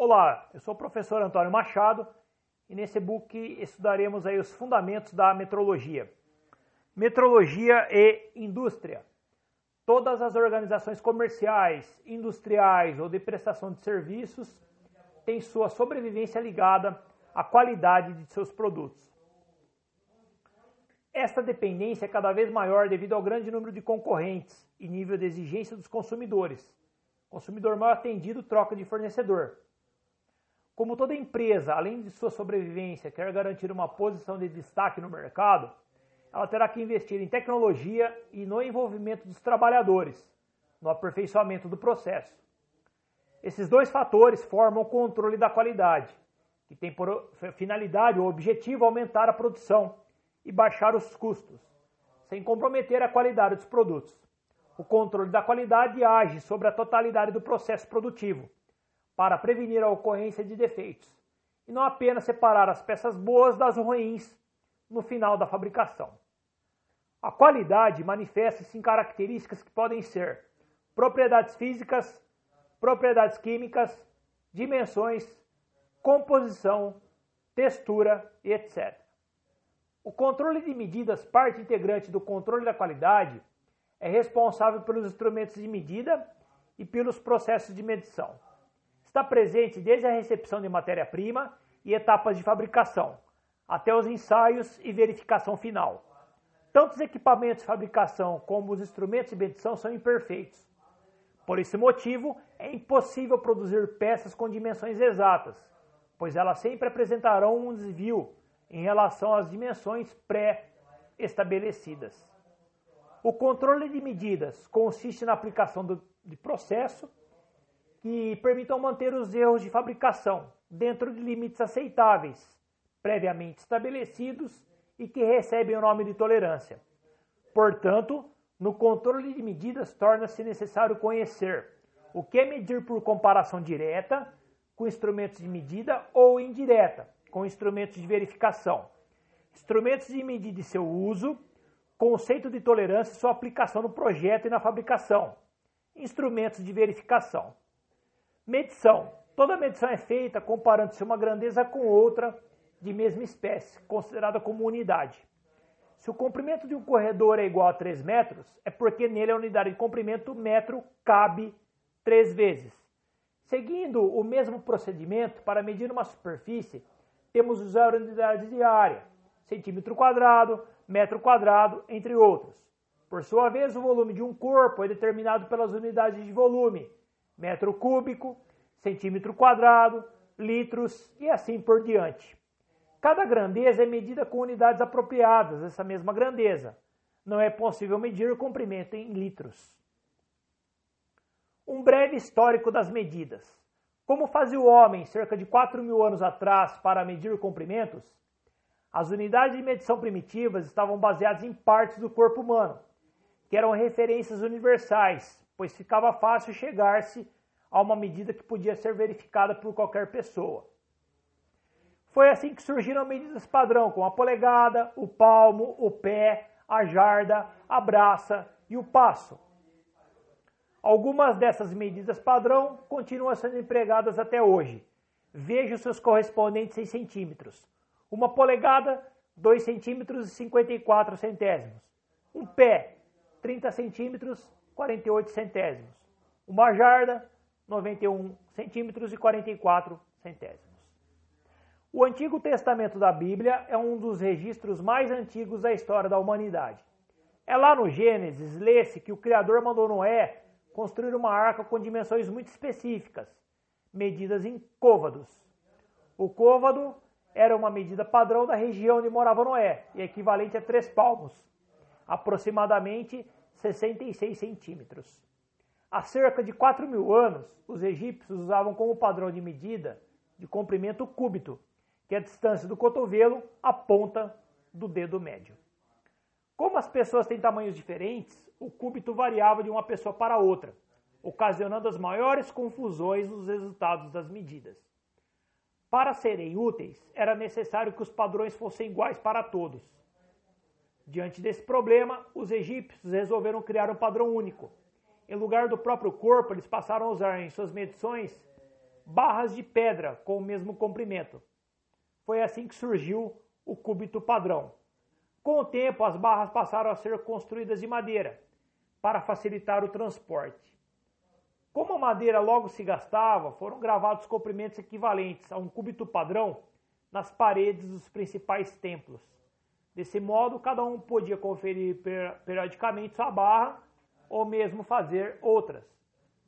Olá, eu sou o professor Antônio Machado e nesse book estudaremos aí os fundamentos da metrologia. Metrologia e indústria. Todas as organizações comerciais, industriais ou de prestação de serviços têm sua sobrevivência ligada à qualidade de seus produtos. Esta dependência é cada vez maior devido ao grande número de concorrentes e nível de exigência dos consumidores. Consumidor mal atendido troca de fornecedor. Como toda empresa, além de sua sobrevivência, quer garantir uma posição de destaque no mercado, ela terá que investir em tecnologia e no envolvimento dos trabalhadores, no aperfeiçoamento do processo. Esses dois fatores formam o controle da qualidade, que tem por finalidade ou objetivo aumentar a produção e baixar os custos, sem comprometer a qualidade dos produtos. O controle da qualidade age sobre a totalidade do processo produtivo, para prevenir a ocorrência de defeitos, e não apenas separar as peças boas das ruins no final da fabricação. A qualidade manifesta-se em características que podem ser propriedades físicas, propriedades químicas, dimensões, composição, textura e etc. O controle de medidas, parte integrante do controle da qualidade, é responsável pelos instrumentos de medida e pelos processos de medição. Está presente desde a recepção de matéria-prima e etapas de fabricação, até os ensaios e verificação final. Tanto os equipamentos de fabricação como os instrumentos de medição são imperfeitos. Por esse motivo, é impossível produzir peças com dimensões exatas, pois elas sempre apresentarão um desvio em relação às dimensões pré-estabelecidas. O controle de medidas consiste na aplicação do, de processo que permitam manter os erros de fabricação dentro de limites aceitáveis, previamente estabelecidos e que recebem o nome de tolerância. Portanto, no controle de medidas torna-se necessário conhecer o que é medir por comparação direta com instrumentos de medida ou indireta, com instrumentos de verificação, instrumentos de medida e seu uso, conceito de tolerância e sua aplicação no projeto e na fabricação, instrumentos de verificação. Medição. Toda medição é feita comparando-se uma grandeza com outra de mesma espécie, considerada como unidade. Se o comprimento de um corredor é igual a 3 metros, é porque nele a unidade de comprimento metro cabe 3 vezes. Seguindo o mesmo procedimento, para medir uma superfície, temos usar unidades de área, centímetro quadrado, metro quadrado, entre outros. Por sua vez, o volume de um corpo é determinado pelas unidades de volume, metro cúbico, centímetro quadrado, litros e assim por diante. Cada grandeza é medida com unidades apropriadas dessa mesma grandeza. Não é possível medir o comprimento em litros. Um breve histórico das medidas. Como fazia o homem cerca de 4 mil anos atrás para medir comprimentos, as unidades de medição primitivas estavam baseadas em partes do corpo humano, que eram referências universais, pois ficava fácil chegar-se a uma medida que podia ser verificada por qualquer pessoa. Foi assim que surgiram medidas padrão, como a polegada, o palmo, o pé, a jarda, a braça e o passo. Algumas dessas medidas padrão continuam sendo empregadas até hoje. Veja os seus correspondentes em centímetros. Uma polegada, 2 centímetros e 54 centésimos. Um pé, 30 centímetros, 48 centésimos. Uma jarda, 91 centímetros e 44 centésimos. O Antigo Testamento da Bíblia é um dos registros mais antigos da história da humanidade. É lá no Gênesis, lê-se que o Criador mandou Noé construir uma arca com dimensões muito específicas, medidas em côvados. O côvado era uma medida padrão da região onde morava Noé, e equivalente a três palmos, aproximadamente 66 centímetros. Há cerca de 4 mil anos, os egípcios usavam como padrão de medida de comprimento o cúbito, que é a distância do cotovelo à ponta do dedo médio. Como as pessoas têm tamanhos diferentes, o cúbito variava de uma pessoa para outra, ocasionando as maiores confusões nos resultados das medidas. Para serem úteis, era necessário que os padrões fossem iguais para todos. Diante desse problema, os egípcios resolveram criar um padrão único. Em lugar do próprio corpo, eles passaram a usar em suas medições barras de pedra com o mesmo comprimento. Foi assim que surgiu o cúbito padrão. Com o tempo, as barras passaram a ser construídas de madeira para facilitar o transporte. Como a madeira logo se gastava, foram gravados comprimentos equivalentes a um cúbito padrão nas paredes dos principais templos. Desse modo, cada um podia conferir periodicamente sua barra ou mesmo fazer outras,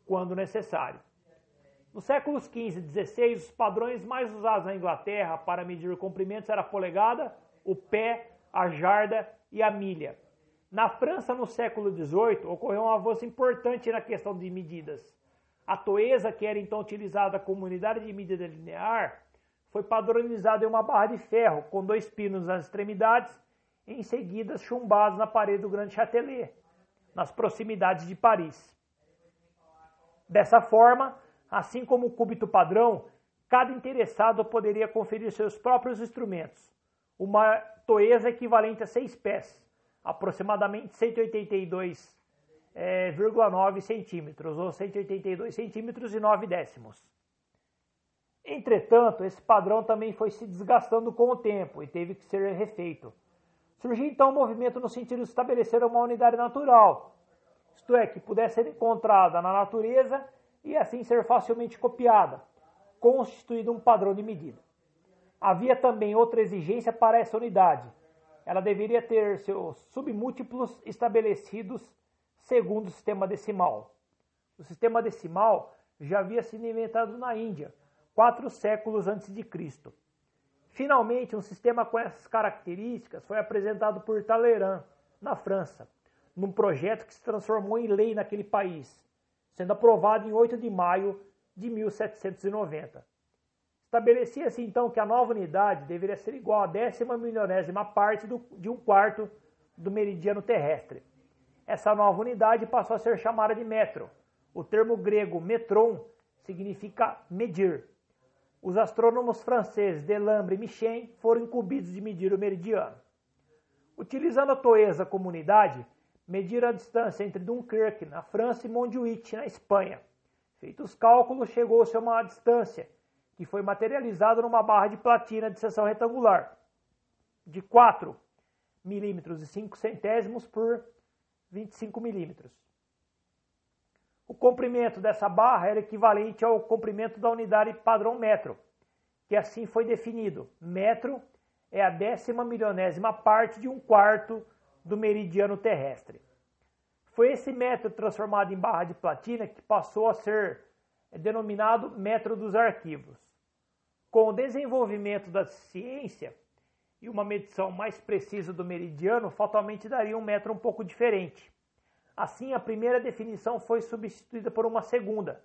quando necessário. Nos séculos XV e XVI, os padrões mais usados na Inglaterra para medir comprimentos era a polegada, o pé, a jarda e a milha. Na França, no século XVIII, ocorreu um avanço importante na questão de medidas. A toesa, que era então utilizada como unidade de medida linear, foi padronizada em uma barra de ferro com dois pinos nas extremidades, em seguida chumbados na parede do Grande Châtelet, nas proximidades de Paris. Dessa forma, assim como o cúbito padrão, cada interessado poderia conferir seus próprios instrumentos. Uma toesa equivalente a seis pés, aproximadamente 182,9 é, centímetros, ou 182 centímetros e 9 décimos. Entretanto, esse padrão também foi se desgastando com o tempo e teve que ser refeito. Surgiu então um movimento no sentido de estabelecer uma unidade natural, isto é, que pudesse ser encontrada na natureza e assim ser facilmente copiada, constituindo um padrão de medida. Havia também outra exigência para essa unidade. Ela deveria ter seus submúltiplos estabelecidos segundo o sistema decimal. O sistema decimal já havia sido inventado na Índia, quatro séculos antes de Cristo. Finalmente, um sistema com essas características foi apresentado por Talleyrand, na França, num projeto que se transformou em lei naquele país, sendo aprovado em 8 de maio de 1790. Estabelecia-se então que a nova unidade deveria ser igual à décima milionésima parte do, de um quarto do meridiano terrestre. Essa nova unidade passou a ser chamada de metro. O termo grego metron significa medir. Os astrônomos franceses Delambre e Michel foram incumbidos de medir o meridiano. Utilizando a Toesa como unidade, mediram a distância entre Dunkirk, na França, e Montjuïc, na Espanha. Feitos os cálculos, chegou-se a uma distância que foi materializada numa barra de platina de seção retangular de 4 milímetros e 5 centésimos por 25 milímetros. O comprimento dessa barra era equivalente ao comprimento da unidade padrão metro, que assim foi definido. Metro é a décima milionésima parte de um quarto do meridiano terrestre. Foi esse metro transformado em barra de platina que passou a ser denominado metro dos arquivos. Com o desenvolvimento da ciência e uma medição mais precisa do meridiano, fatalmente daria um metro um pouco diferente. Assim, a primeira definição foi substituída por uma segunda.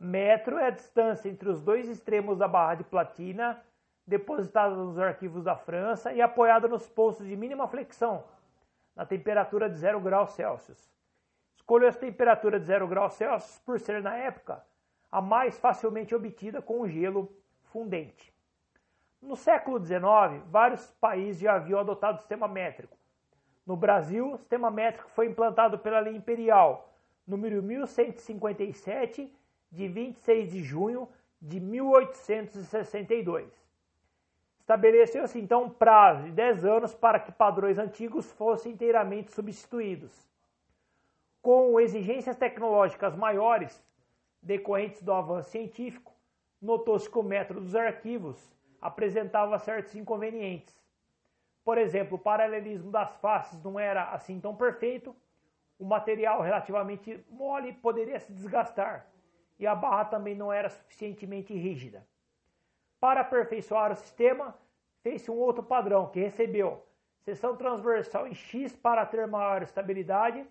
Metro é a distância entre os dois extremos da barra de platina, depositada nos arquivos da França e apoiada nos postos de mínima flexão, na temperatura de 0 graus Celsius. Escolheu essa temperatura de 0 graus Celsius por ser, na época, a mais facilmente obtida com o gelo fundente. No século XIX, vários países já haviam adotado o sistema métrico, no Brasil, o sistema métrico foi implantado pela Lei Imperial, número 1157, de 26 de junho de 1862. Estabeleceu-se então um prazo de 10 anos para que padrões antigos fossem inteiramente substituídos. Com exigências tecnológicas maiores decorrentes do avanço científico, notou-se que o método dos arquivos apresentava certos inconvenientes. Por exemplo, o paralelismo das faces não era assim tão perfeito, o material relativamente mole poderia se desgastar e a barra também não era suficientemente rígida. Para aperfeiçoar o sistema, fez-se um outro padrão que recebeu seção transversal em X para ter maior estabilidade,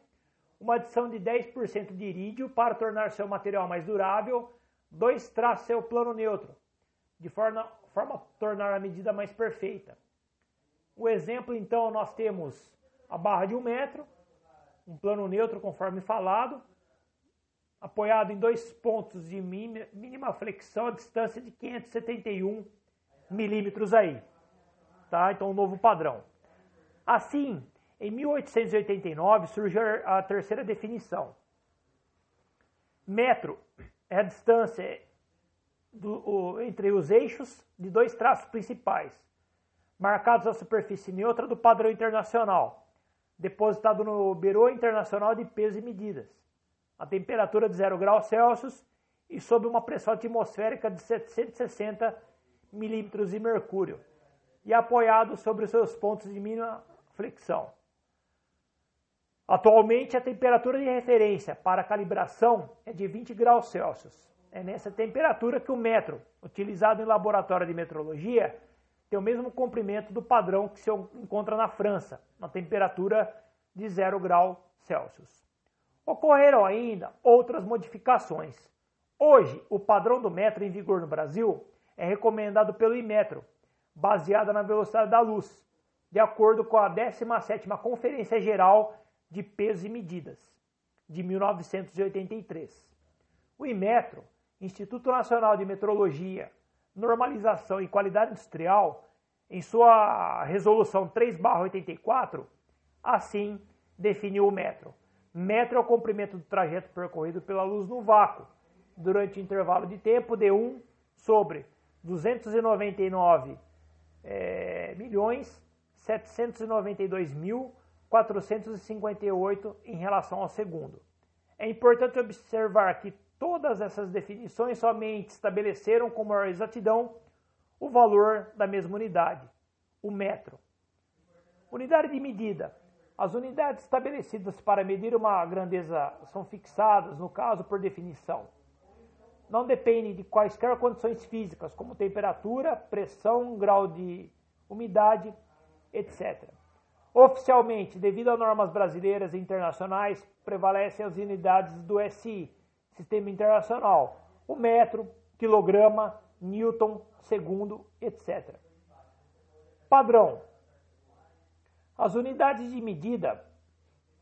uma adição de 10% de irídio para tornar seu material mais durável, dois traços seu plano neutro, de forma, forma a tornar a medida mais perfeita. O exemplo, então, nós temos a barra de um metro, um plano neutro, conforme falado, apoiado em dois pontos de mínima flexão, a distância de 571 milímetros aí. Tá? Então, um novo padrão. Assim, em 1889 surgiu a terceira definição. Metro é a distância do, o, entre os eixos de dois traços principais, marcados à superfície neutra do padrão internacional, depositado no Bureau Internacional de Pesos e Medidas, a temperatura de 0 graus Celsius e sob uma pressão atmosférica de 760 milímetros de mercúrio, e apoiado sobre seus pontos de mínima flexão. Atualmente, a temperatura de referência para calibração é de 20 graus Celsius. É nessa temperatura que o metro, utilizado em laboratório de metrologia, tem o mesmo comprimento do padrão que se encontra na França, na temperatura de 0 graus Celsius. Ocorreram ainda outras modificações. Hoje, o padrão do metro em vigor no Brasil é recomendado pelo Imetro, baseada na velocidade da luz, de acordo com a 17ª Conferência Geral de Pesos e Medidas, de 1983. O Imetro, Instituto Nacional de Metrologia, Normalização e Qualidade Industrial, em sua resolução 3/84, assim definiu o metro. Metro é o comprimento do trajeto percorrido pela luz no vácuo, durante intervalo de tempo de 1 sobre 299 é, milhões 792 mil 458 em relação ao segundo. É importante observar que todas essas definições somente estabeleceram com maior exatidão o valor da mesma unidade, o metro. Unidade de medida. As unidades estabelecidas para medir uma grandeza são fixadas, no caso, por definição. Não dependem de quaisquer condições físicas, como temperatura, pressão, grau de umidade, etc. Oficialmente, devido a normas brasileiras e internacionais, prevalecem as unidades do SI, Sistema Internacional, o metro, quilograma, newton, segundo, etc. Padrão. As unidades de medida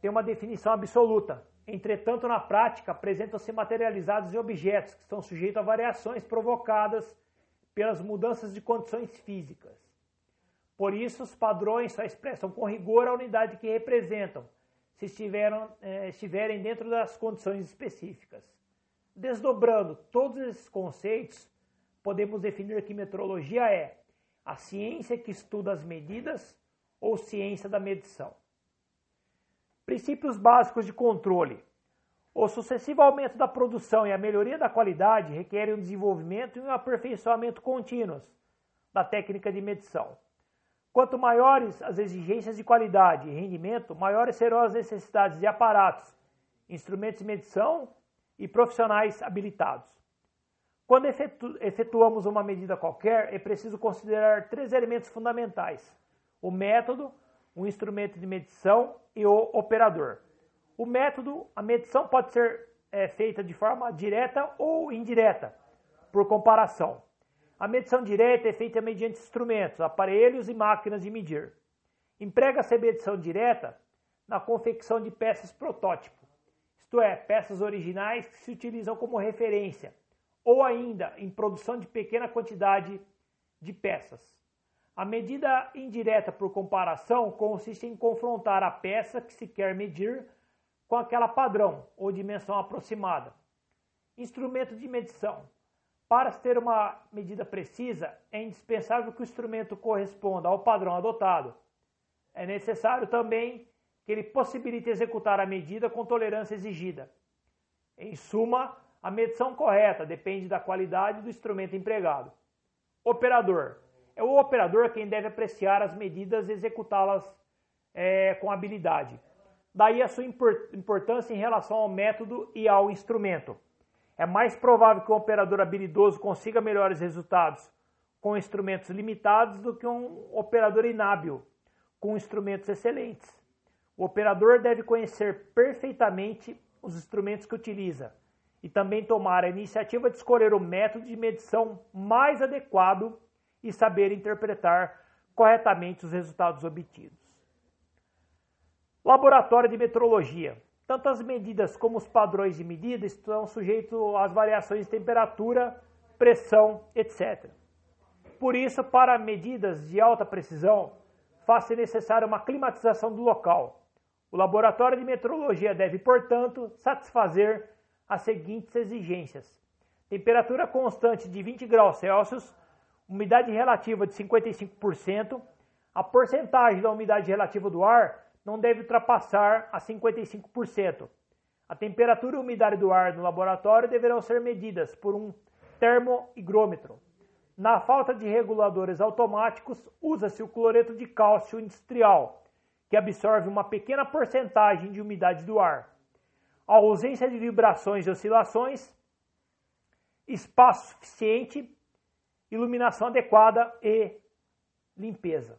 têm uma definição absoluta. Entretanto, na prática, apresentam-se materializados em objetos que estão sujeitos a variações provocadas pelas mudanças de condições físicas. Por isso, os padrões só expressam com rigor a unidade que representam, se eh, estiverem dentro das condições específicas. Desdobrando todos esses conceitos, podemos definir que metrologia é a ciência que estuda as medidas ou ciência da medição. Princípios básicos de controle. O sucessivo aumento da produção e a melhoria da qualidade requerem um desenvolvimento e um aperfeiçoamento contínuos da técnica de medição. Quanto maiores as exigências de qualidade e rendimento, maiores serão as necessidades de aparatos, instrumentos de medição e profissionais habilitados. Quando efetu efetuamos uma medida qualquer, é preciso considerar três elementos fundamentais: o método, o instrumento de medição e o operador. O método, a medição pode ser é, feita de forma direta ou indireta, por comparação. A medição direta é feita mediante instrumentos, aparelhos e máquinas de medir. Emprega-se a medição direta na confecção de peças protótipo, isto é, peças originais que se utilizam como referência, ou ainda em produção de pequena quantidade de peças. A medida indireta por comparação consiste em confrontar a peça que se quer medir com aquela padrão ou dimensão aproximada. Instrumento de medição. Para se ter uma medida precisa, é indispensável que o instrumento corresponda ao padrão adotado. É necessário também que ele possibilite executar a medida com tolerância exigida. Em suma, a medição correta depende da qualidade do instrumento empregado. Operador. É o operador quem deve apreciar as medidas e executá-las é, com habilidade. Daí a sua importância em relação ao método e ao instrumento. É mais provável que um operador habilidoso consiga melhores resultados com instrumentos limitados do que um operador inábil com instrumentos excelentes. O operador deve conhecer perfeitamente os instrumentos que utiliza e também tomar a iniciativa de escolher o método de medição mais adequado e saber interpretar corretamente os resultados obtidos. Laboratório de Metrologia tanto as medidas como os padrões de medida estão sujeitos às variações de temperatura, pressão, etc. Por isso, para medidas de alta precisão, faz-se necessária uma climatização do local. O laboratório de metrologia deve, portanto, satisfazer as seguintes exigências: temperatura constante de 20 graus Celsius, umidade relativa de 55%, a porcentagem da umidade relativa do ar não deve ultrapassar a 55%. A temperatura e a umidade do ar no laboratório deverão ser medidas por um termohigrômetro. Na falta de reguladores automáticos, usa-se o cloreto de cálcio industrial, que absorve uma pequena porcentagem de umidade do ar. A ausência de vibrações e oscilações, espaço suficiente, iluminação adequada e limpeza.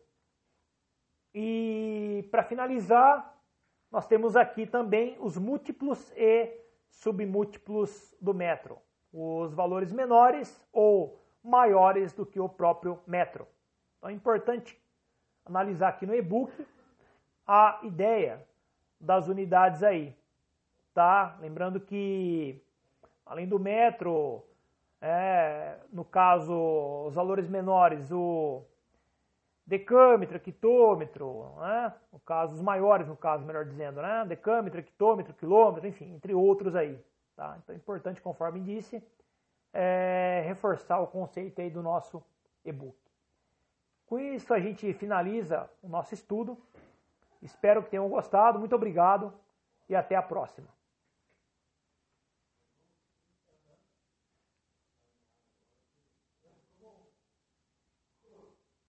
E para finalizar, nós temos aqui também os múltiplos e submúltiplos do metro. Os valores menores ou maiores do que o próprio metro. Então é importante analisar aqui no e-book a ideia das unidades aí, tá? Lembrando que além do metro, é, no caso os valores menores, o decâmetro, quitômetro, né? no caso, os maiores, no caso, melhor dizendo, né? decâmetro, quitômetro, quilômetro, enfim, entre outros aí. Tá? Então é importante, conforme disse, é, reforçar o conceito aí do nosso e-book. Com isso, a gente finaliza o nosso estudo. Espero que tenham gostado. Muito obrigado e até a próxima.